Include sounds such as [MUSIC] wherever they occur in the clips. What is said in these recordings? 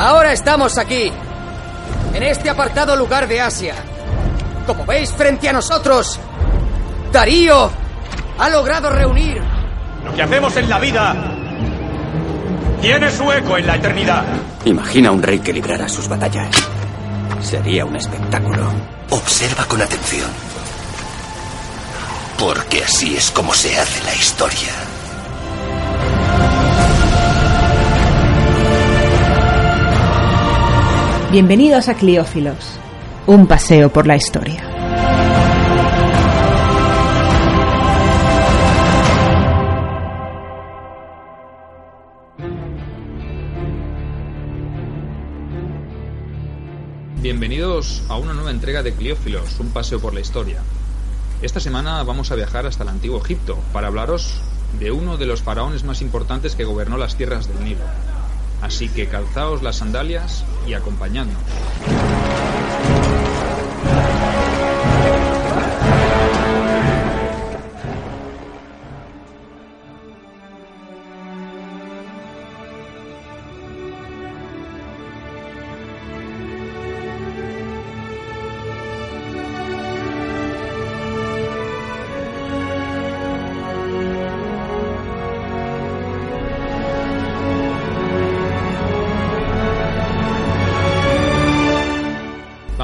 Ahora estamos aquí, en este apartado lugar de Asia. Como veis frente a nosotros, Darío ha logrado reunir Lo que hacemos en la vida tiene su eco en la eternidad. Imagina un rey que librara sus batallas. Sería un espectáculo. Observa con atención. Porque así es como se hace la historia. Bienvenidos a Cliófilos, un paseo por la historia. Bienvenidos a una nueva entrega de Cliófilos, un paseo por la historia. Esta semana vamos a viajar hasta el antiguo Egipto para hablaros de uno de los faraones más importantes que gobernó las tierras del Nilo. Así que calzaos las sandalias y acompañadnos.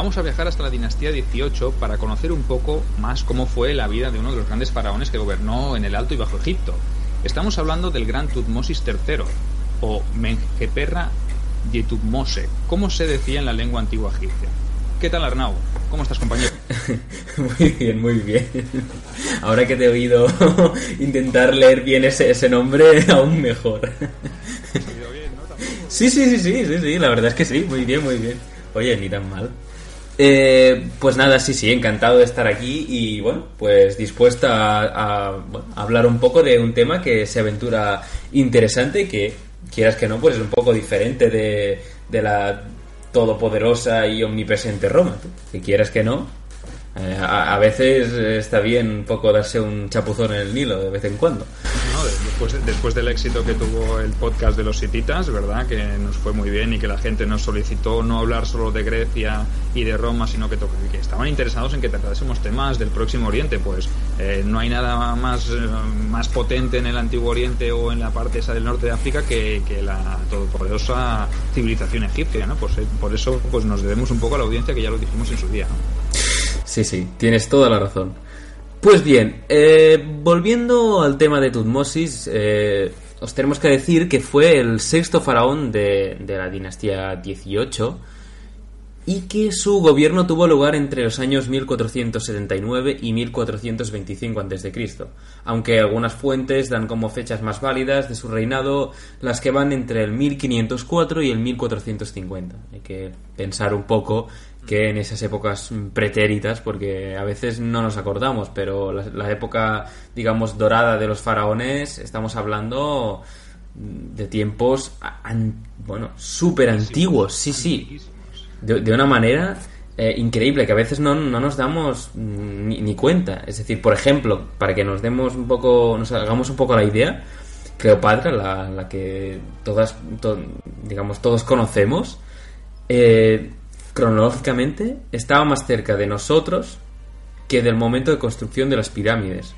Vamos a viajar hasta la dinastía 18 para conocer un poco más cómo fue la vida de uno de los grandes faraones que gobernó en el Alto y Bajo Egipto. Estamos hablando del gran Tutmosis III, o Menjeperra Yetutmose, como se decía en la lengua antigua egipcia. ¿Qué tal Arnau? ¿Cómo estás, compañero? [LAUGHS] Muy bien, muy bien. Ahora que te he oído [LAUGHS] intentar leer bien ese, ese nombre, [LAUGHS] aún mejor. Sí, sí, sí, sí, sí, sí, la verdad es que sí, muy bien, muy bien. Oye, ni tan mal. Eh, pues nada, sí, sí, encantado de estar aquí y bueno, pues dispuesta a, hablar un poco de un tema que se aventura interesante y que, quieras que no, pues es un poco diferente de, la todopoderosa y omnipresente Roma. Que quieras que no, eh, a, a veces está bien un poco darse un chapuzón en el Nilo de vez en cuando. No, después, después del éxito que tuvo el podcast de los hititas, ¿verdad? Que nos fue muy bien y que la gente nos solicitó no hablar solo de Grecia y de Roma, sino que, estaban interesados en que tratásemos temas del Próximo Oriente. Pues eh, no hay nada más, eh, más potente en el Antiguo Oriente o en la parte esa del norte de África que, que la todopoderosa civilización egipcia, ¿no? Pues, eh, por eso pues nos debemos un poco a la audiencia que ya lo dijimos en su día, ¿no? Sí, sí, tienes toda la razón. Pues bien, eh, volviendo al tema de Tutmosis, eh, os tenemos que decir que fue el sexto faraón de, de la dinastía 18 y que su gobierno tuvo lugar entre los años 1479 y 1425 a.C., aunque algunas fuentes dan como fechas más válidas de su reinado las que van entre el 1504 y el 1450. Hay que pensar un poco que en esas épocas pretéritas, porque a veces no nos acordamos, pero la, época, digamos, dorada de los faraones, estamos hablando de tiempos, bueno, súper antiguos, sí, sí, de, de una manera eh, increíble que a veces no, no nos damos mm, ni, cuenta. Es decir, por ejemplo, para que nos demos un poco, nos hagamos un poco la idea, Cleopatra, la, la que todas, to- digamos, todos conocemos, eh, cronológicamente estaba más cerca de nosotros que del momento de construcción de las pirámides.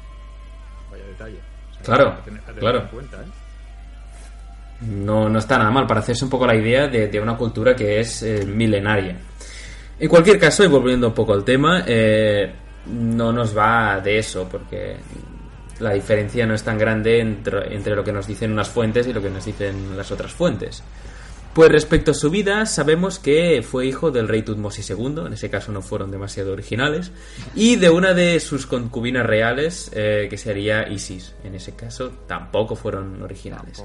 Vaya detalle. O sea, Claro, a tener- a tener claro. cuenta, ¿eh? No, no está nada mal para hacerse un poco la idea de, de una cultura que es eh, milenaria. En cualquier caso, y volviendo un poco al tema, eh, no nos va de eso, porque la diferencia no es tan grande entre, entre lo que nos dicen unas fuentes y lo que nos dicen las otras fuentes. Pues respecto a su vida, sabemos que fue hijo del rey Tutmosis II, en ese caso no fueron demasiado originales, y de una de sus concubinas reales, eh, que sería Isis. En ese caso tampoco fueron originales.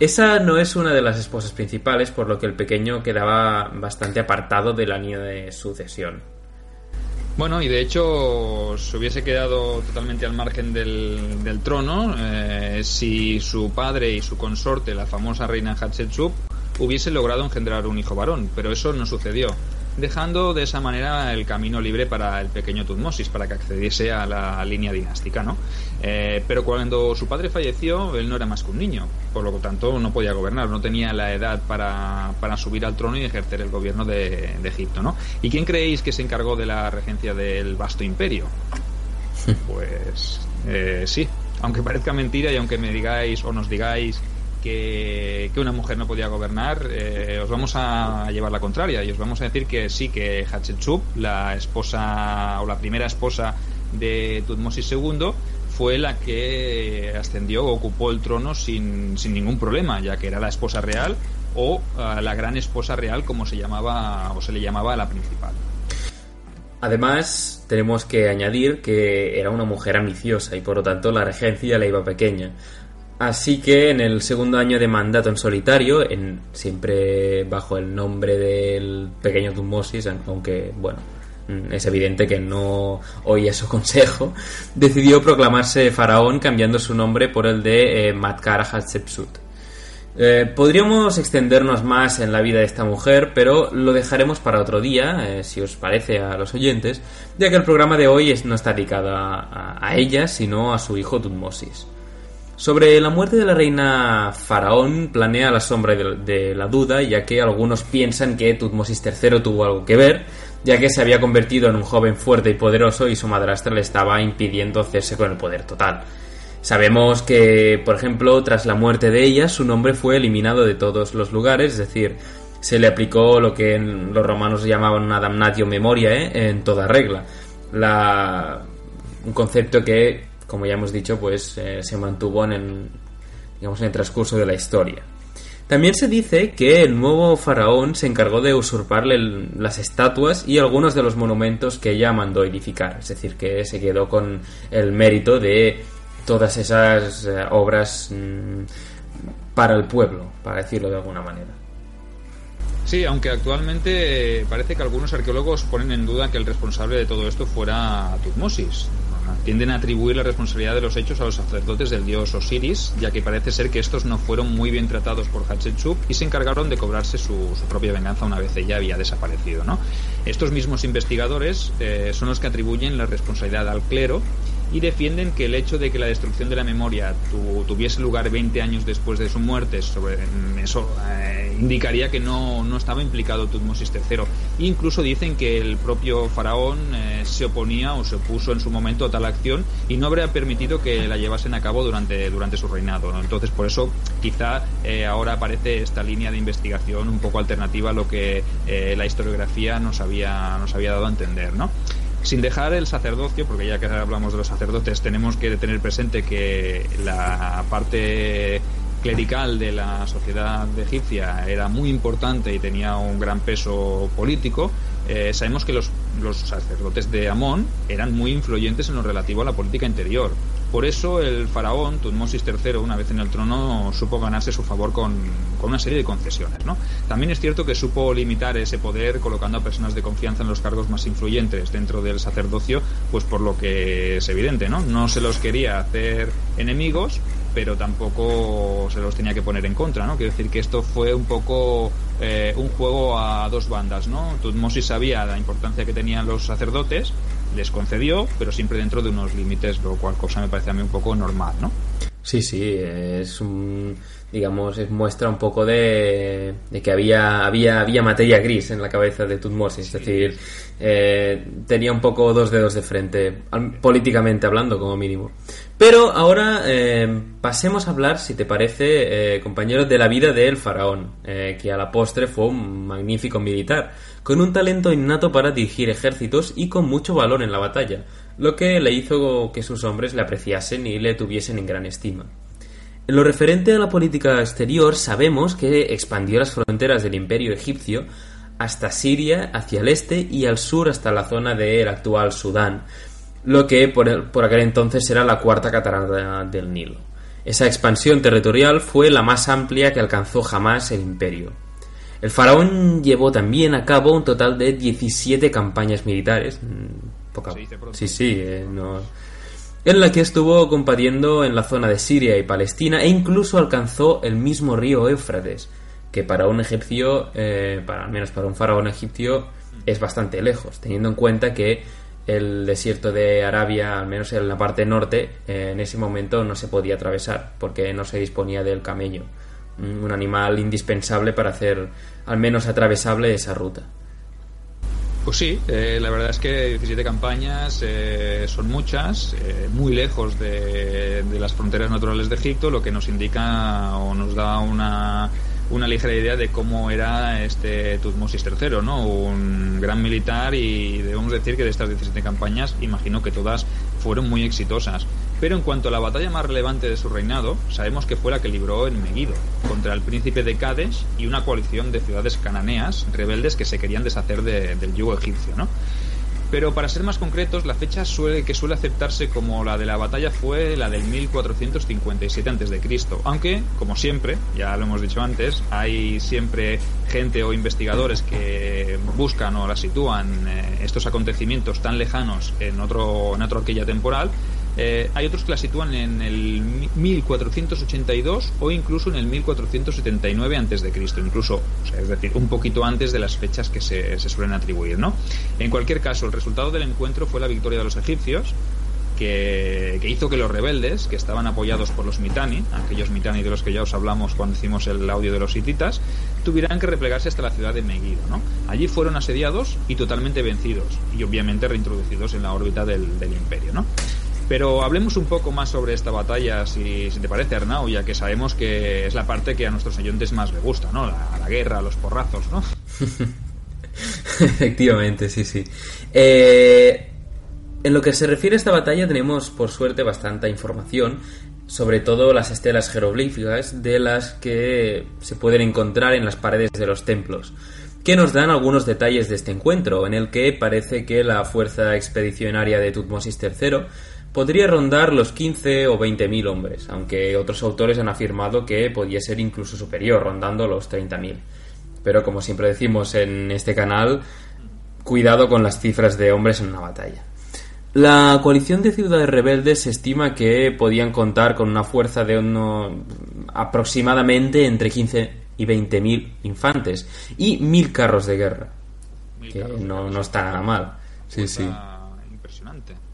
Esa no es una de las esposas principales, por lo que el pequeño quedaba bastante apartado de la línea de sucesión. Bueno, y de hecho se hubiese quedado totalmente al margen del, del trono eh, si su padre y su consorte, la famosa reina Hatshepsut, hubiese logrado engendrar un hijo varón, pero eso no sucedió, dejando de esa manera el camino libre para el pequeño Tutmosis, para que accediese a la línea dinástica, ¿no? Eh, pero cuando su padre falleció, él no era más que un niño, por lo tanto no podía gobernar, no tenía la edad para, para subir al trono y ejercer el gobierno de, de Egipto, ¿no? ¿Y quién creéis que se encargó de la regencia del vasto imperio? [LAUGHS] Pues eh, sí, aunque parezca mentira y aunque me digáis o nos digáis que, una mujer no podía gobernar, eh, os vamos a llevar la contraria y os vamos a decir que sí, que Hatshepsut, la esposa o la primera esposa de Tutmosis II, fue la que ascendió o ocupó el trono sin, sin ningún problema, ya que era la esposa real o uh, la gran esposa real, como se llamaba o se le llamaba a la principal. Además, tenemos que añadir que era una mujer ambiciosa y por lo tanto la regencia le iba pequeña. Así que en el segundo año de mandato en solitario, siempre bajo el nombre del pequeño Tutmosis, aunque bueno, mm, es evidente que no oía su [LAUGHS] consejo, decidió proclamarse faraón cambiando su nombre por el de eh, Matkara Hatshepsut. Eh, podríamos extendernos más en la vida de esta mujer, pero lo dejaremos para otro día, eh, si os parece a los oyentes, ya que el programa de hoy no está dedicado a, a, a ella, sino a su hijo Tutmosis. Sobre la muerte de la reina Faraón planea la sombra de, la duda, ya que algunos piensan que Tutmosis III tuvo algo que ver, ya que se había convertido en un joven fuerte y poderoso y su madrastra le estaba impidiendo hacerse con el poder total. Sabemos que, por ejemplo, tras la muerte de ella, su nombre fue eliminado de todos los lugares, es decir, se le aplicó lo que los romanos llamaban una damnatio memoriae en toda regla. La, un concepto que, como ya hemos dicho, pues eh, se mantuvo en el, digamos, en el transcurso de la historia. También se dice que el nuevo faraón se encargó de usurparle las estatuas y algunos de los monumentos que ella mandó edificar, es decir, que se quedó con el mérito de todas esas eh, obras mmm, para el pueblo, para decirlo de alguna manera. Sí, aunque actualmente eh, parece que algunos arqueólogos ponen en duda que el responsable de todo esto fuera Tutmosis. Tienden a atribuir la responsabilidad de los hechos a los sacerdotes del dios Osiris, ya que parece ser que estos no fueron muy bien tratados por Hatshepsut y se encargaron de cobrarse su, propia venganza una vez ella había desaparecido. ¿no? Estos mismos investigadores eh, son los que atribuyen la responsabilidad al clero y defienden que el hecho de que la destrucción de la memoria tu, tuviese lugar 20 años después de su muerte sobre eso eh, indicaría que no, no, estaba implicado Tutmosis III. Incluso dicen que el propio faraón eh, se oponía o se opuso en su momento a tal acción y no habría permitido que la llevasen a cabo durante, durante su reinado. ¿no? Entonces, por eso quizá eh, ahora aparece esta línea de investigación un poco alternativa a lo que la historiografía nos había, nos había dado a entender. ¿no? Sin dejar el sacerdocio, porque ya que hablamos de los sacerdotes, tenemos que tener presente que la parte clerical de la sociedad egipcia era muy importante y tenía un gran peso político, eh, sabemos que los, los, sacerdotes de Amón eran muy influyentes en lo relativo a la política interior. Por eso el faraón Tutmosis III, una vez en el trono, supo ganarse su favor con, una serie de concesiones. ¿no? También es cierto que supo limitar ese poder colocando a personas de confianza en los cargos más influyentes dentro del sacerdocio, pues por lo que es evidente, ¿no? No se los quería hacer enemigos, pero tampoco se los tenía que poner en contra, ¿no? Quiero decir que esto fue un poco eh, un juego a dos bandas, ¿no? Tutmosis sabía la importancia que tenían los sacerdotes, les concedió, pero siempre dentro de unos límites, lo cual cosa me parece a mí un poco normal, ¿no? Sí, sí, es un, digamos, es muestra un poco de, de, que había, había, había materia gris en la cabeza de Tutmosis, sí. es decir, eh, tenía un poco dos dedos de frente, políticamente hablando como mínimo. Pero ahora eh, pasemos a hablar, si te parece, eh, compañeros, de la vida del faraón, que a la postre fue un magnífico militar, con un talento innato para dirigir ejércitos y con mucho valor en la batalla, lo que le hizo que sus hombres le apreciasen y le tuviesen en gran estima. En lo referente a la política exterior, sabemos que expandió las fronteras del imperio egipcio hasta Siria, hacia el este y al sur hasta la zona del actual Sudán, lo que por, el- por aquel entonces era la cuarta catarata del Nilo. Esa expansión territorial fue la más amplia que alcanzó jamás el imperio. El faraón llevó también a cabo un total de 17 campañas militares. mm, poca-. Sí, sí, eh, no- en la que estuvo combatiendo en la zona de Siria y Palestina e incluso alcanzó el mismo río Éufrates, que para un egipcio, eh, para, al menos para un faraón egipcio, es bastante lejos, teniendo en cuenta que el desierto de Arabia, al menos en la parte norte, eh, en ese momento no se podía atravesar porque no se disponía del camello, un un animal indispensable para hacer al menos atravesable esa ruta. Pues sí, eh, la verdad es que 17 campañas eh, son muchas, eh, muy lejos de, las fronteras naturales de Egipto, lo que nos indica o nos da una, una ligera idea de cómo era este Tutmosis III, ¿no? Un gran militar y debemos decir que de estas 17 campañas, imagino que todas fueron muy exitosas. Pero en cuanto a la batalla más relevante de su reinado, sabemos que fue la que libró en Megiddo, contra el príncipe de Cádiz y una coalición de ciudades cananeas rebeldes que se querían deshacer de- del yugo egipcio, ¿no? Pero para ser más concretos, la fecha suele, que suele aceptarse como la de la batalla fue la del 1457 a.C., aunque, como siempre, ya lo hemos dicho antes, hay siempre gente o investigadores que buscan o la sitúan eh, estos acontecimientos tan lejanos en otro, en otro aquella temporal, eh, hay otros que la sitúan en el mi- 1482 o incluso en el 1479 antes de Cristo, incluso, es decir, un poquito antes de las fechas que se, suelen atribuir, ¿no? En cualquier caso, el resultado del encuentro fue la victoria de los egipcios, que, hizo que los rebeldes, que estaban apoyados por los Mitani, aquellos Mitani de los que ya os hablamos cuando hicimos el audio de los hititas, tuvieran que replegarse hasta la ciudad de Megiddo, ¿no? Allí fueron asediados y totalmente vencidos, y obviamente reintroducidos en la órbita del, del imperio, ¿no? Pero hablemos un poco más sobre esta batalla, si, te parece, Arnau, ya que sabemos que es la parte que a nuestros oyentes más les gusta, ¿no? La, la guerra, los porrazos, ¿no? [LAUGHS] Efectivamente, sí, sí. Eh, en lo que se refiere a esta batalla tenemos, por suerte, bastante información, sobre todo las estelas jeroglíficas de las que se pueden encontrar en las paredes de los templos, que nos dan algunos detalles de este encuentro, en el que parece que la fuerza expedicionaria de Tutmosis III podría rondar los 15 o 20 mil hombres, aunque otros autores han afirmado que podía ser incluso superior, rondando los 30.000. Pero como siempre decimos en este canal, cuidado con las cifras de hombres en una batalla. La coalición de ciudades rebeldes se estima que podían contar con una fuerza de uno, aproximadamente entre 15 y 20 mil infantes y mil carros de guerra. Mil Que carros de no, guerra. no está nada mal. Sí, sí. Fuerza Impresionante.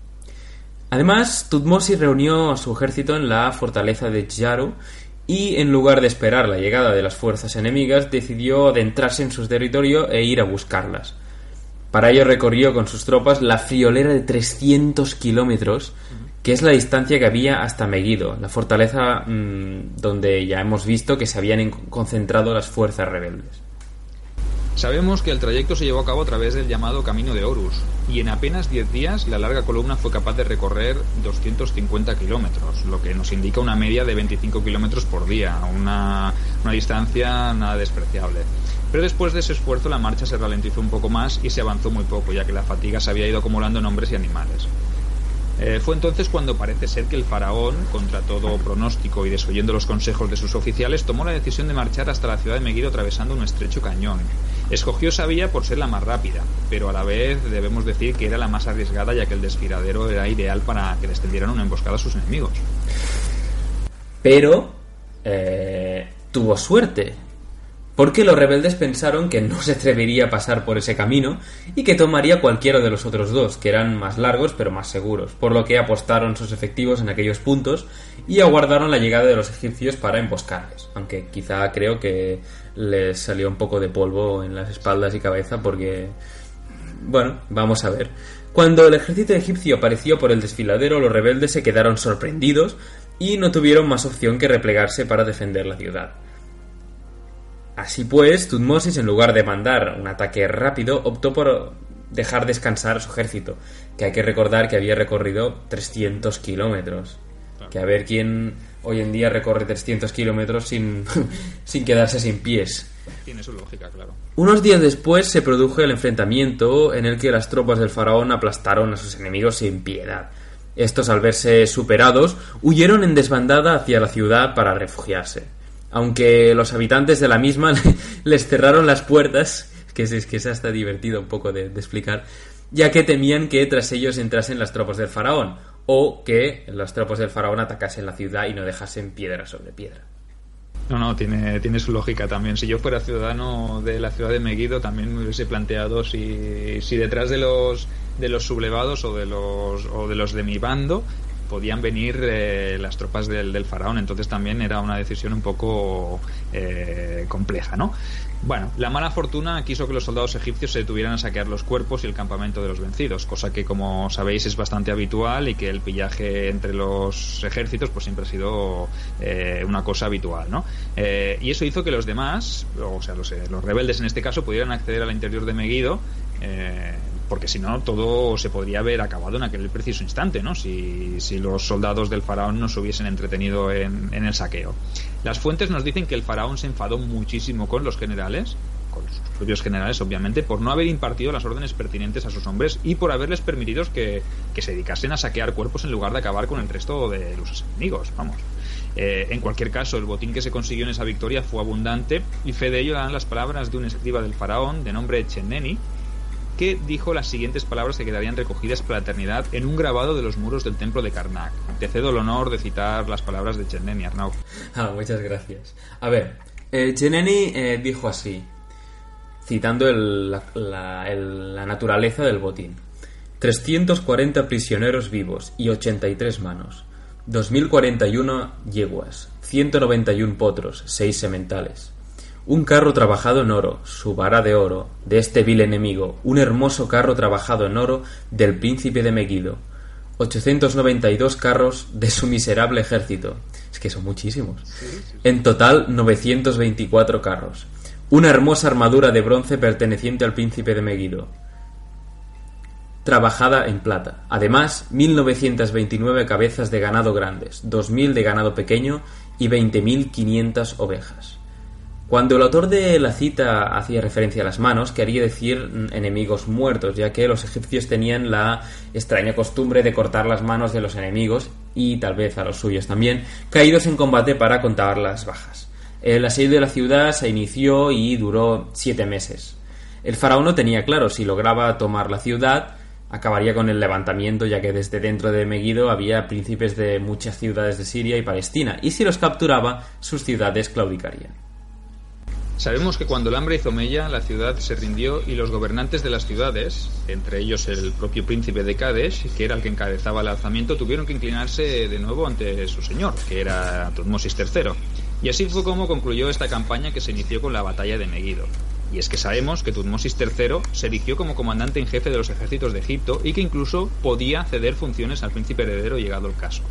Además, Tutmosis reunió a su ejército en la fortaleza de Yaru y, en lugar de esperar la llegada de las fuerzas enemigas, decidió adentrarse en su territorio e ir a buscarlas. Para ello recorrió con sus tropas la friolera de 300 kilómetros, que es la distancia que había hasta Megiddo, la fortaleza mm, donde ya hemos visto que se habían en- concentrado las fuerzas rebeldes. Sabemos que el trayecto se llevó a cabo a través del llamado Camino de Horus, y en apenas 10 días la larga columna fue capaz de recorrer 250 kilómetros, lo que nos indica una media de 25 kilómetros por día, una, distancia nada despreciable. Pero después de ese esfuerzo la marcha se ralentizó un poco más y se avanzó muy poco, ya que la fatiga se había ido acumulando en hombres y animales. Eh, fue entonces cuando parece ser que el faraón, contra todo pronóstico y desoyendo los consejos de sus oficiales, tomó la decisión de marchar hasta la ciudad de Megiddo atravesando un estrecho cañón. Escogió esa por ser la más rápida, pero a la vez debemos decir que era la más arriesgada ya que el desfiladero era ideal para que les tendieran una emboscada a sus enemigos. Pero eh, tuvo suerte, porque los rebeldes pensaron que no se atrevería a pasar por ese camino y que tomaría cualquiera de los otros dos, que eran más largos pero más seguros, por lo que apostaron sus efectivos en aquellos puntos y aguardaron la llegada de los egipcios para emboscarles, aunque quizá creo que les salió un poco de polvo en las espaldas y cabeza porque... Bueno, vamos a ver. Cuando el ejército egipcio apareció por el desfiladero, los rebeldes se quedaron sorprendidos y no tuvieron más opción que replegarse para defender la ciudad. Así pues, Tutmosis, en lugar de mandar un ataque rápido, optó por dejar descansar a su ejército, que hay que recordar que había recorrido 300 kilómetros. Que a ver quién hoy en día recorre 300 kilómetros sin, [LAUGHS] sin quedarse sin pies. Tiene su lógica, claro. Unos días después se produjo el enfrentamiento en el que las tropas del faraón aplastaron a sus enemigos sin piedad. Estos, al verse superados, huyeron en desbandada hacia la ciudad para refugiarse. Aunque los habitantes de la misma [LAUGHS] les cerraron las puertas, que es, que es hasta divertido un poco de, de explicar, ya que temían que tras ellos entrasen las tropas del faraón, o que las tropas del faraón atacasen la ciudad y no dejasen piedra sobre piedra. No, no, tiene, tiene su lógica también. Si yo fuera ciudadano de la ciudad de Megiddo, también me hubiese planteado si, si detrás de los, de los sublevados o de los, o de los de mi bando podían venir eh, las tropas del, del, faraón. Entonces también era una decisión un poco eh, compleja, ¿no? Bueno, la mala fortuna quiso que los soldados egipcios se detuvieran a saquear los cuerpos y el campamento de los vencidos, cosa que como sabéis es bastante habitual y que el pillaje entre los ejércitos pues siempre ha sido eh, una cosa habitual, ¿no? Eh, y eso hizo que los demás, o sea, los, eh, los, rebeldes en este caso, pudieran acceder al interior de Megiddo porque si no todo se podría haber acabado en aquel preciso instante, ¿no? Si, si los soldados del faraón no se hubiesen entretenido en, en, el saqueo. Las fuentes nos dicen que el faraón se enfadó muchísimo con los generales, con sus propios generales obviamente, por no haber impartido las órdenes pertinentes a sus hombres y por haberles permitido que, que se dedicasen a saquear cuerpos en lugar de acabar con el resto de los enemigos, vamos. Eh, en cualquier caso, el botín que se consiguió en esa victoria fue abundante y fe de ello dan las palabras de un escriba del faraón de nombre Cheneni, que dijo las siguientes palabras que quedarían recogidas para la eternidad en un grabado de los muros del templo de Karnak. Te cedo el honor de citar las palabras de Cheneni, Arnau. [LAUGHS] Ah, muchas gracias. A ver, eh, Cheneni eh, dijo así, citando la, la naturaleza del botín. 340 prisioneros vivos y 83 manos. 2041 yeguas, 191 potros, 6 sementales. Un carro trabajado en oro, su vara de oro, de este vil enemigo, un hermoso carro trabajado en oro del príncipe de Megiddo. 892 carros de su miserable ejército. Es que son muchísimos. En total, 924 carros. Una hermosa armadura de bronce perteneciente al príncipe de Megiddo. Trabajada en plata. Además, 1929 cabezas de ganado grandes, 2000 de ganado pequeño y 20.500 ovejas. Cuando el autor de la cita hacía referencia a las manos, quería decir enemigos muertos, ya que los egipcios tenían la extraña costumbre de cortar las manos de los enemigos, y tal vez a los suyos también, caídos en combate para contar las bajas. El asedio de la ciudad se inició y duró siete meses. El faraón no tenía claro si lograba tomar la ciudad, acabaría con el levantamiento, ya que desde dentro de Megiddo había príncipes de muchas ciudades de Siria y Palestina, y si los capturaba, sus ciudades claudicarían. Sabemos que cuando el hambre hizo mella, la ciudad se rindió y los gobernantes de las ciudades, entre ellos el propio príncipe de Kadesh, que era el que encabezaba el alzamiento, tuvieron que inclinarse de nuevo ante su señor, que era Tutmosis III. Y así fue como concluyó esta campaña que se inició con la batalla de Megiddo. Y es que sabemos que Tutmosis III se erigió como comandante en jefe de los ejércitos de Egipto y que incluso podía ceder funciones al príncipe heredero llegado el caso.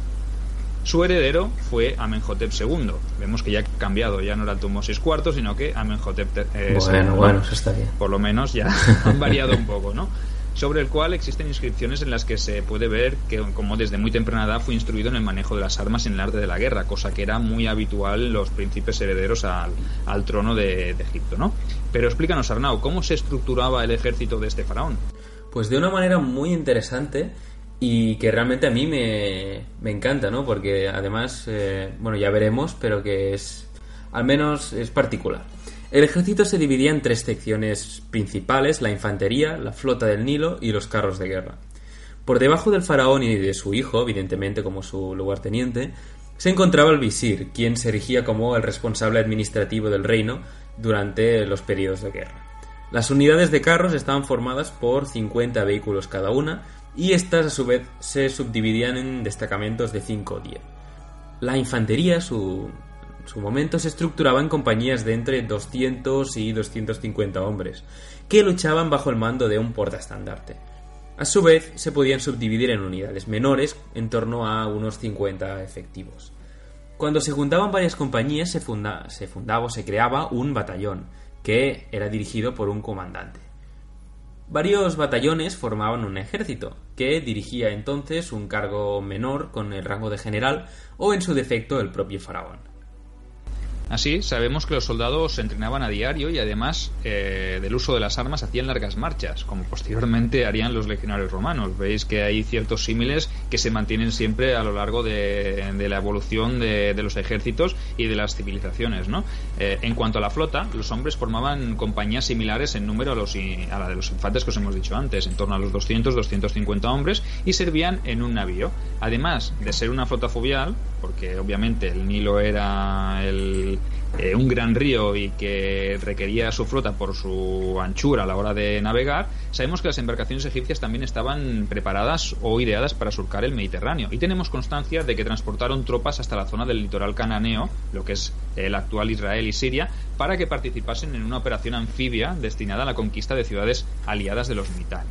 Su heredero fue Amenhotep II. Vemos que ya ha cambiado, ya no era Tutmosis IV, sino que Amenhotep eh, Bueno, II. bueno, eso está bien. Por lo menos ya [LAUGHS] han variado un poco, ¿no? Sobre el cual existen inscripciones en las que se puede ver que, como desde muy temprana edad, fue instruido en el manejo de las armas en el arte de la guerra, cosa que era muy habitual en los príncipes herederos al, al trono de, de Egipto, ¿no? Pero explícanos, Arnau, ¿cómo se estructuraba el ejército de este faraón? Pues de una manera muy interesante y que realmente a mí me, me encanta, ¿no? Porque además, eh, bueno, ya veremos, pero que es, al menos es particular. El ejército se dividía en tres secciones principales, la infantería, la flota del Nilo y los carros de guerra. Por debajo del faraón y de su hijo, evidentemente como su lugarteniente, se encontraba el visir, quien se erigía como el responsable administrativo del reino durante los periodos de guerra. Las unidades de carros estaban formadas por 50 vehículos cada una, y estas a su vez se subdividían en destacamentos de 5 o 10. La infantería, su, su momento, se estructuraba en compañías de entre 200 y 250 hombres, que luchaban bajo el mando de un portaestandarte. A su vez, se podían subdividir en unidades menores, en torno a unos 50 efectivos. Cuando se juntaban varias compañías, se, funda, se fundaba o se creaba un batallón, que era dirigido por un comandante. Varios batallones formaban un ejército, que dirigía entonces un cargo menor con el rango de general o en su defecto el propio faraón. Así, sabemos que los soldados se entrenaban a diario y además eh, del uso de las armas hacían largas marchas, como posteriormente harían los legionarios romanos. Veis que hay ciertos símiles que se mantienen siempre a lo largo de, la evolución de, los ejércitos y de las civilizaciones. ¿no? Eh, en cuanto a la flota, los hombres formaban compañías similares en número a, los, a la de los infantes que os hemos dicho antes, en torno a los 200-250 hombres, y servían en un navío. Además de ser una flota fluvial, porque obviamente el Nilo era el, eh, un gran río y que requería su flota por su anchura a la hora de navegar, sabemos que las embarcaciones egipcias también estaban preparadas o ideadas para surcar el Mediterráneo. Y tenemos constancia de que transportaron tropas hasta la zona del litoral cananeo, lo que es el actual Israel y Siria, para que participasen en una operación anfibia destinada a la conquista de ciudades aliadas de los Mitan.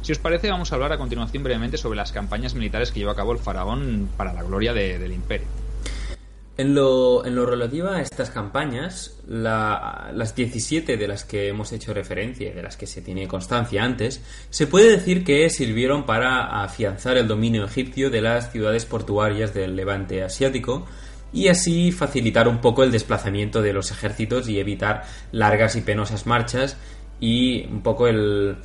Si os parece, vamos a hablar a continuación brevemente sobre las campañas militares que llevó a cabo el faraón para la gloria del imperio. En lo, en lo relativo a estas campañas, las 17 de las que hemos hecho referencia y de las que se tiene constancia antes, se puede decir que sirvieron para afianzar el dominio egipcio de las ciudades portuarias del levante asiático y así facilitar un poco el desplazamiento de los ejércitos y evitar largas y penosas marchas y un poco el,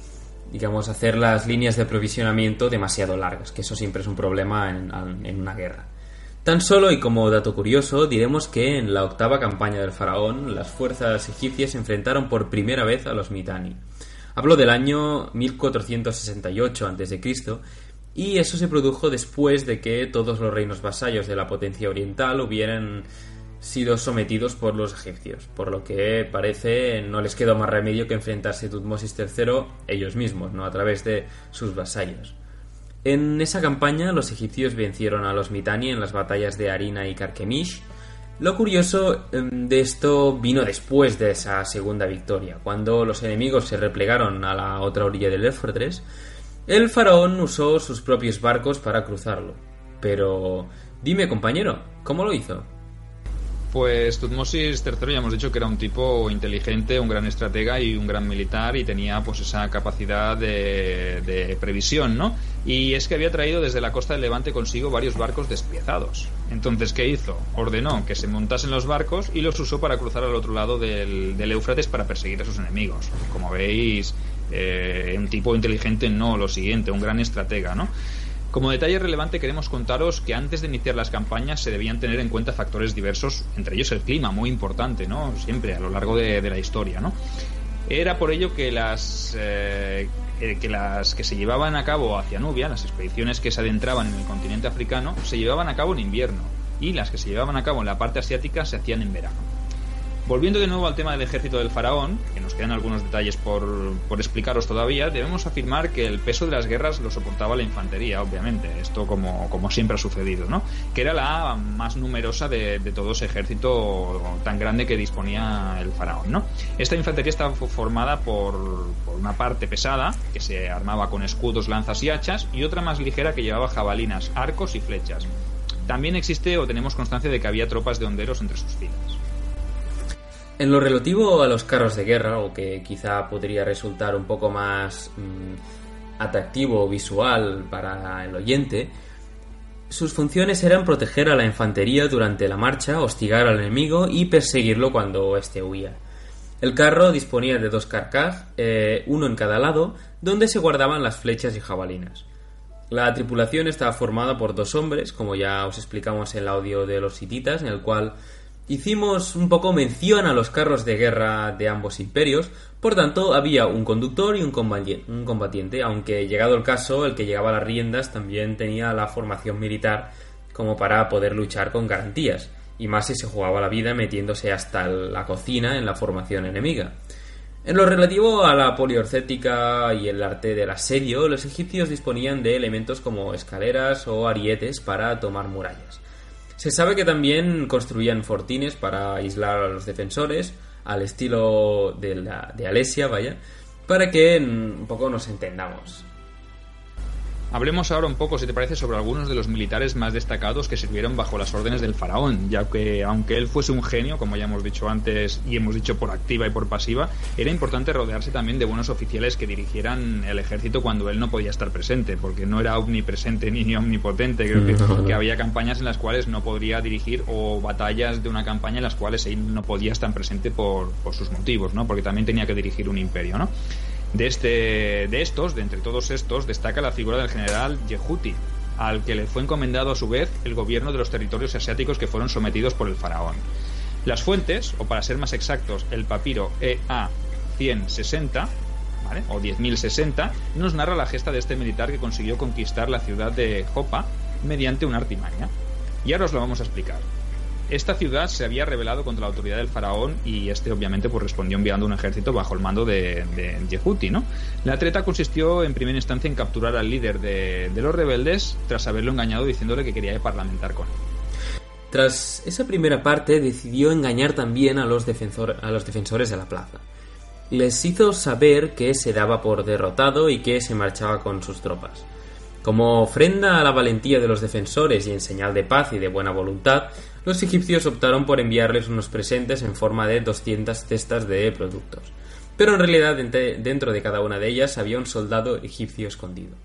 digamos, hacer las líneas de aprovisionamiento demasiado largas, que eso siempre es un problema en, una guerra. Tan solo y como dato curioso, diremos que en la octava campaña del faraón, las fuerzas egipcias se enfrentaron por primera vez a los Mitanni. Hablo del año 1468 a.C. y eso se produjo después de que todos los reinos vasallos de la potencia oriental hubieran sido sometidos por los egipcios, por lo que parece no les quedó más remedio que enfrentarse a Tutmosis III ellos mismos, ¿no? a través de sus vasallos. En esa campaña los egipcios vencieron a los Mitanni en las batallas de Arina y Carchemish. Lo curioso em, de esto vino después de esa segunda victoria, cuando los enemigos se replegaron a la otra orilla del Éufrates, el faraón usó sus propios barcos para cruzarlo. Pero dime compañero, ¿cómo lo hizo? Pues Tutmosis III ya hemos dicho que era un tipo inteligente, un gran estratega y un gran militar y tenía pues esa capacidad de, previsión, ¿no? Y es que había traído desde la costa del Levante consigo varios barcos despiezados. Entonces, ¿qué hizo? Ordenó que se montasen los barcos y los usó para cruzar al otro lado del, del Éufrates para perseguir a sus enemigos. Como veis, eh, un tipo inteligente no, lo siguiente, un gran estratega, ¿no? Como detalle relevante queremos contaros que antes de iniciar las campañas se debían tener en cuenta factores diversos, entre ellos el clima, muy importante, ¿no? Siempre a lo largo de, la historia, ¿no? Era por ello que las, eh, eh, que las que se llevaban a cabo hacia Nubia, las expediciones que se adentraban en el continente africano, se llevaban a cabo en invierno y las que se llevaban a cabo en la parte asiática se hacían en verano. Volviendo de nuevo al tema del ejército del faraón, que nos quedan algunos detalles por, explicaros todavía, debemos afirmar que el peso de las guerras lo soportaba la infantería, obviamente, esto como, siempre ha sucedido, ¿no? Que era la más numerosa de, todo ese ejército tan grande que disponía el faraón, ¿no? Esta infantería estaba formada por, por una parte pesada, que se armaba con escudos, lanzas y hachas, y otra más ligera que llevaba jabalinas, arcos y flechas. También existe o tenemos constancia de que había tropas de honderos entre sus filas. En lo relativo a los carros de guerra, o que quizá podría resultar un poco más mm, atractivo visual para el oyente, sus funciones eran proteger a la infantería durante la marcha, hostigar al enemigo y perseguirlo cuando éste huía. El carro disponía de dos carcaj, eh, uno en cada lado, donde se guardaban las flechas y jabalinas. La tripulación estaba formada por dos hombres, como ya os explicamos en el audio de los hititas, en el cual hicimos un poco mención a los carros de guerra de ambos imperios, por tanto había un conductor y un combatiente, aunque llegado el caso, el que llegaba a las riendas también tenía la formación militar como para poder luchar con garantías, y más si se jugaba la vida metiéndose hasta la cocina en la formación enemiga. En lo relativo a la poliorcética y el arte del asedio, los egipcios disponían de elementos como escaleras o arietes para tomar murallas. Se sabe que también construían fortines para aislar a los defensores, al estilo de, la, de Alesia, vaya, para que un poco nos entendamos. Hablemos ahora un poco, si te parece, sobre algunos de los militares más destacados que sirvieron bajo las órdenes del faraón, ya que aunque él fuese un genio, como ya hemos dicho antes y hemos dicho por activa y por pasiva, era importante rodearse también de buenos oficiales que dirigieran el ejército cuando él no podía estar presente, porque no era omnipresente ni, omnipotente. Creo que, había campañas en las cuales no podría dirigir o batallas de una campaña en las cuales él no podía estar presente por, por sus motivos, ¿no? Porque también tenía que dirigir un imperio, ¿no? De, este, de estos, de entre todos estos, destaca la figura del general Yehuti, al que le fue encomendado a su vez el gobierno de los territorios asiáticos que fueron sometidos por el faraón. Las fuentes, o para ser más exactos, el papiro EA 160, ¿vale? o 10.060, nos narra la gesta de este militar que consiguió conquistar la ciudad de Jopa mediante una artimaña. Y ahora os lo vamos a explicar. Esta ciudad se había rebelado contra la autoridad del faraón y este obviamente pues respondió enviando un ejército bajo el mando de, de ¿no? La treta consistió en primera instancia en capturar al líder de, los rebeldes tras haberlo engañado diciéndole que quería parlamentar con él. Tras esa primera parte decidió engañar también a los defensores de la plaza. Les hizo saber que se daba por derrotado y que se marchaba con sus tropas. Como ofrenda a la valentía de los defensores y en señal de paz y de buena voluntad, los egipcios optaron por enviarles unos presentes en forma de 200 cestas de productos. Pero en realidad dentro de cada una de ellas había un soldado egipcio escondido.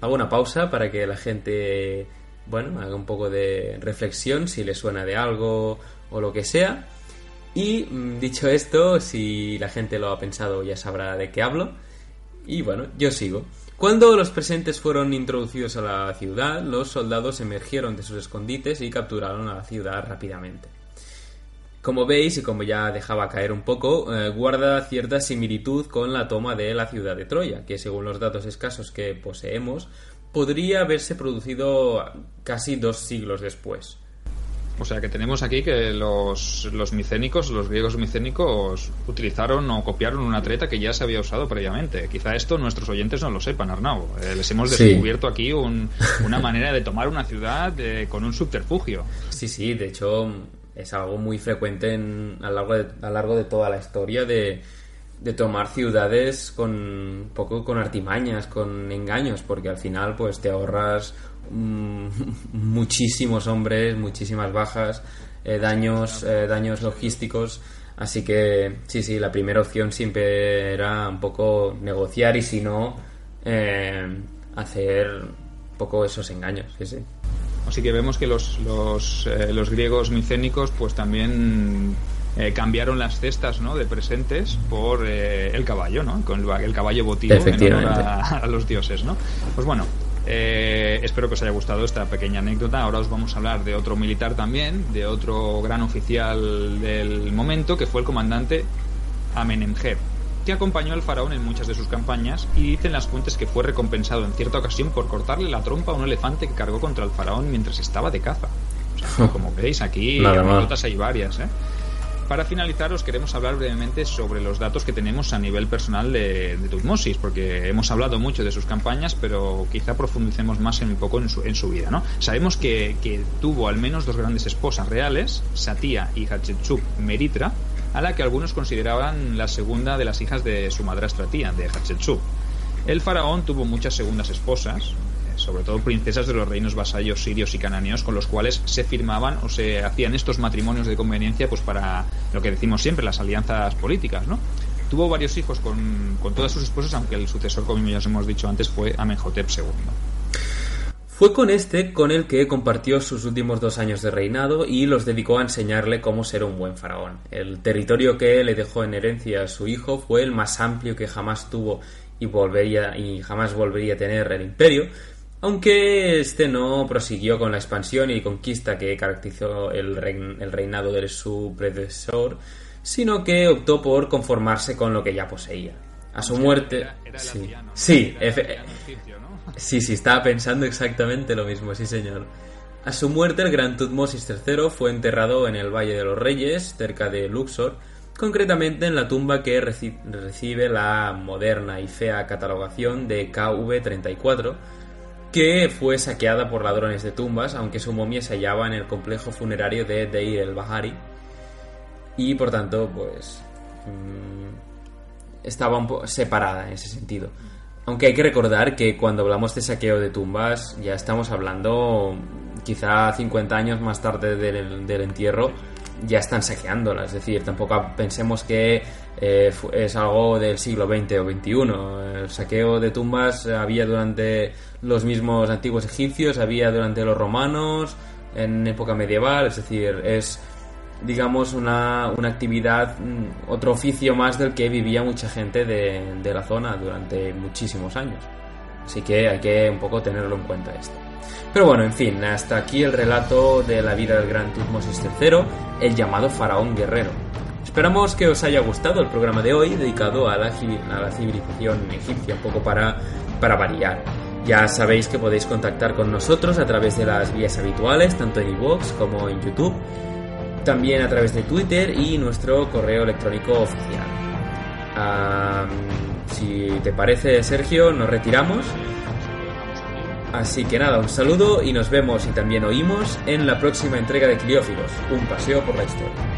Hago una pausa para que la gente, bueno, haga un poco de reflexión si le suena de algo o lo que sea. Y mm, dicho esto, si la gente lo ha pensado ya sabrá de qué hablo. Y bueno, yo sigo. Cuando los presentes fueron introducidos a la ciudad, los soldados emergieron de sus escondites y capturaron a la ciudad rápidamente. Como veis, y como ya dejaba caer un poco, eh, guarda cierta similitud con la toma de la ciudad de Troya, que según los datos escasos que poseemos, podría haberse producido casi dos siglos después. O sea que tenemos aquí que los, los micénicos, los griegos micénicos, utilizaron o copiaron una treta que ya se había usado previamente. Quizá esto nuestros oyentes no lo sepan, Arnau. Eh, les hemos descubierto aquí una manera de tomar una ciudad eh, con un subterfugio. Sí, sí, de hecho es algo muy frecuente en, a, lo largo de, a largo de toda la historia de, de tomar ciudades con poco con artimañas, con engaños, porque al final pues te ahorras Mm, [LAUGHS] muchísimos hombres, muchísimas bajas, eh, daños, eh, daños logísticos. Así que sí, sí, la primera opción siempre era un poco negociar y si no, eh, hacer un poco esos engaños. Sí, sí. Así que vemos que los, los, los griegos micénicos pues también cambiaron las cestas ¿no? de presentes por el caballo, ¿no? con el, caballo votivo en honor a, a, los dioses. ¿no? Pues bueno, eh, espero que os haya gustado esta pequeña anécdota. Ahora os vamos a hablar de otro militar también, de otro gran oficial del momento, que fue el comandante Amenemheb, que acompañó al faraón en muchas de sus campañas y dicen las fuentes que fue recompensado en cierta ocasión por cortarle la trompa a un elefante que cargó contra el faraón mientras estaba de caza. como veis, aquí anécdotas hay varias, ¿eh? Para finalizar, os queremos hablar brevemente sobre los datos que tenemos a nivel personal de, Tutmosis, porque hemos hablado mucho de sus campañas, pero quizá profundicemos más en un poco en su, en su vida. ¿no? Sabemos que, tuvo al menos dos grandes esposas reales, Satía y Hatshepsut Meritra, a la que algunos consideraban la segunda de las hijas de su madrastra tía, de Hatshepsut. El faraón tuvo muchas segundas esposas, sobre todo princesas de los reinos vasallos sirios y cananeos con los cuales se firmaban o se hacían estos matrimonios de conveniencia pues para lo que decimos siempre, las alianzas políticas, ¿no? Tuvo varios hijos con, con todas sus esposas, aunque el sucesor, como ya os hemos dicho antes, fue Amenhotep II. Fue con este con el que compartió sus últimos dos años de reinado y los dedicó a enseñarle cómo ser un buen faraón. El territorio que le dejó en herencia a su hijo fue el más amplio que jamás tuvo y volvería y jamás volvería a tener el imperio, aunque este no prosiguió con la expansión y conquista que caracterizó el, reinado de su predecesor, sino que optó por conformarse con lo que ya poseía. A su muerte... sí, sí, sí, sí, estaba pensando exactamente lo mismo, sí señor. A su muerte el gran Tutmosis III fue enterrado en el Valle de los Reyes, cerca de Luxor, concretamente en la tumba que recibe la moderna y fea catalogación de KV-34, que fue saqueada por ladrones de tumbas, aunque su momia se hallaba en el complejo funerario de Deir el-Bahari y por tanto, pues mm, estaba un poco separada en ese sentido. Aunque hay que recordar que cuando hablamos de saqueo de tumbas ya estamos hablando quizá 50 años más tarde del, del entierro ya están saqueándolas. Es decir, tampoco pensemos que eh, es algo del siglo XX o XXI. El saqueo de tumbas había durante los mismos antiguos egipcios, había durante los romanos, en época medieval. Es decir, es digamos una, una actividad, mm, otro oficio más del que vivía mucha gente de, de la zona durante muchísimos años. Así que hay que un poco tenerlo en cuenta esto. Pero bueno, en fin, hasta aquí el relato de la vida del gran Tutmosis III, el llamado faraón guerrero. Esperamos que os haya gustado el programa de hoy dedicado a la, a la civilización egipcia, un poco para, para variar. Ya sabéis que podéis contactar con nosotros a través de las vías habituales, tanto en iVoox como en YouTube, también a través de Twitter y nuestro correo electrónico oficial. Si te parece, Sergio, nos retiramos. Así que nada, un saludo y nos vemos y también oímos en la próxima entrega de Cliófilos, un paseo por la historia.